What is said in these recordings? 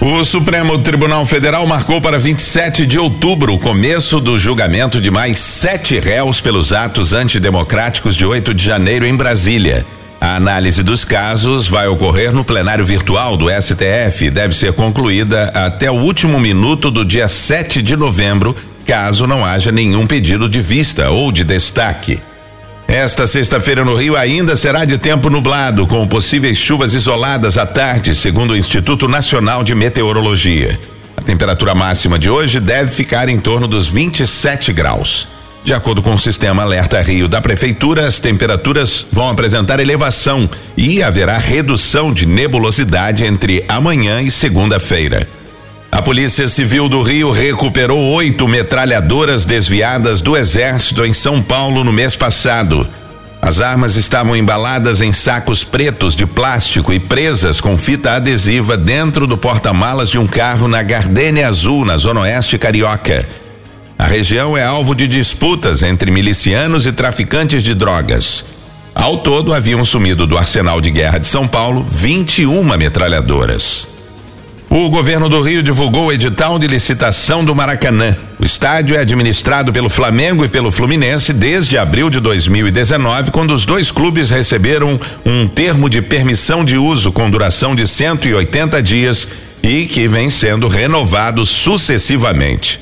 O Supremo Tribunal Federal marcou para 27 de outubro o começo do julgamento de mais sete réus pelos atos antidemocráticos de 8 de janeiro em Brasília. A análise dos casos vai ocorrer no plenário virtual do STF e deve ser concluída até o último minuto do dia 7 de novembro, caso não haja nenhum pedido de vista ou de destaque. Esta sexta-feira no Rio ainda será de tempo nublado, com possíveis chuvas isoladas à tarde, segundo o Instituto Nacional de Meteorologia. A temperatura máxima de hoje deve ficar em torno dos 27 graus. De acordo com o sistema Alerta Rio da Prefeitura, as temperaturas vão apresentar elevação e haverá redução de nebulosidade entre amanhã e segunda-feira. A Polícia Civil do Rio recuperou oito metralhadoras desviadas do Exército em São Paulo no mês passado. As armas estavam embaladas em sacos pretos de plástico e presas com fita adesiva dentro do porta-malas de um carro na Gardênia Azul, na Zona Oeste Carioca. A região é alvo de disputas entre milicianos e traficantes de drogas. Ao todo, haviam sumido do arsenal de guerra de São Paulo 21 metralhadoras. O governo do Rio divulgou o edital de licitação do Maracanã. O estádio é administrado pelo Flamengo e pelo Fluminense desde abril de 2019, quando os dois clubes receberam um termo de permissão de uso com duração de 180 dias e que vem sendo renovado sucessivamente.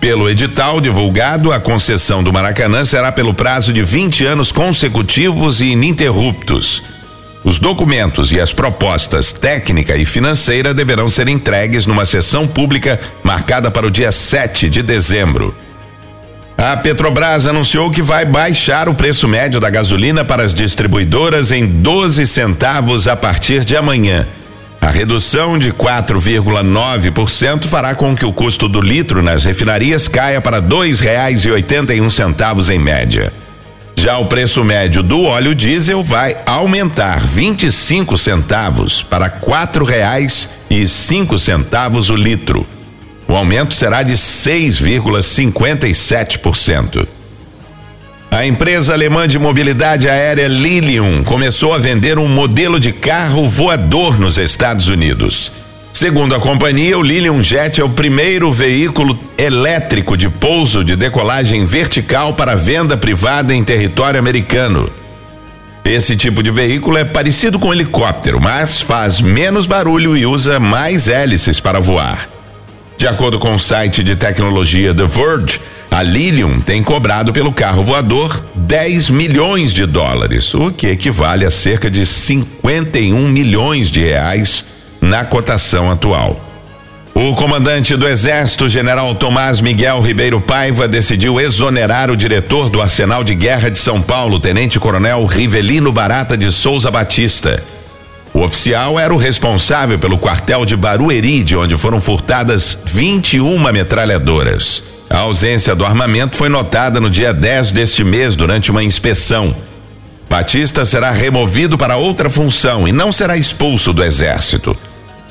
Pelo edital divulgado, a concessão do Maracanã será pelo prazo de 20 anos consecutivos e ininterruptos. Os documentos e as propostas técnica e financeira deverão ser entregues numa sessão pública marcada para o dia 7 de dezembro. A Petrobras anunciou que vai baixar o preço médio da gasolina para as distribuidoras em 12 centavos a partir de amanhã. A redução de 4,9% fará com que o custo do litro nas refinarias caia para um centavos em média. Já o preço médio do óleo diesel vai aumentar 25 centavos para quatro reais e cinco centavos o litro. O aumento será de 6,57%. A empresa alemã de mobilidade aérea Lilium começou a vender um modelo de carro voador nos Estados Unidos. Segundo a companhia, o Lilium Jet é o primeiro veículo elétrico de pouso de decolagem vertical para venda privada em território americano. Esse tipo de veículo é parecido com um helicóptero, mas faz menos barulho e usa mais hélices para voar. De acordo com o site de tecnologia The Verge, a Lilium tem cobrado pelo carro voador 10 milhões de dólares, o que equivale a cerca de 51 milhões de reais na cotação atual. O comandante do Exército, general Tomás Miguel Ribeiro Paiva, decidiu exonerar o diretor do Arsenal de Guerra de São Paulo, tenente-coronel Rivelino Barata de Souza Batista. O oficial era o responsável pelo quartel de Barueri, de onde foram furtadas 21 metralhadoras. A ausência do armamento foi notada no dia 10 deste mês durante uma inspeção. Batista será removido para outra função e não será expulso do Exército.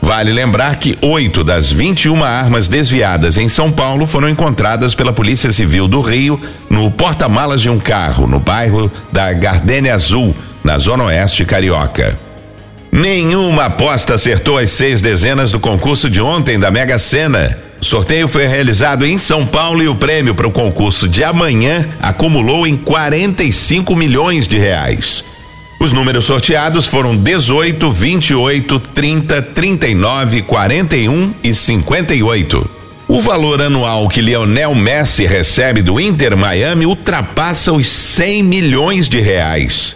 Vale lembrar que oito das 21 armas desviadas em São Paulo foram encontradas pela Polícia Civil do Rio no porta-malas de um carro no bairro da Gardênia Azul, na Zona Oeste Carioca. Nenhuma aposta acertou as seis dezenas do concurso de ontem da Mega Sena. O sorteio foi realizado em São Paulo e o prêmio para o concurso de amanhã acumulou em 45 milhões de reais. Os números sorteados foram 18, 28, 30, 39, 41 e 58. O valor anual que Lionel Messi recebe do Inter Miami ultrapassa os 100 milhões de reais.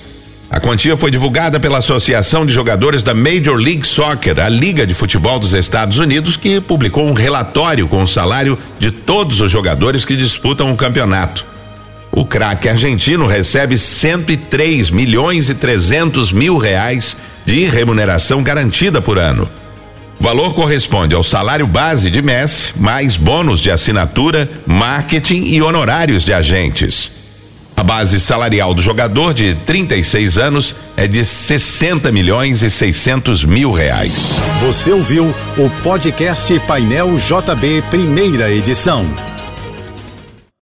A quantia foi divulgada pela Associação de Jogadores da Major League Soccer, a Liga de Futebol dos Estados Unidos, que publicou um relatório com o salário de todos os jogadores que disputam o campeonato. O craque argentino recebe 103 milhões e 300 mil reais de remuneração garantida por ano. O valor corresponde ao salário base de Messi, mais bônus de assinatura, marketing e honorários de agentes. A base salarial do jogador de 36 anos é de 60 milhões e 600 mil reais. Você ouviu o podcast Painel JB, primeira edição.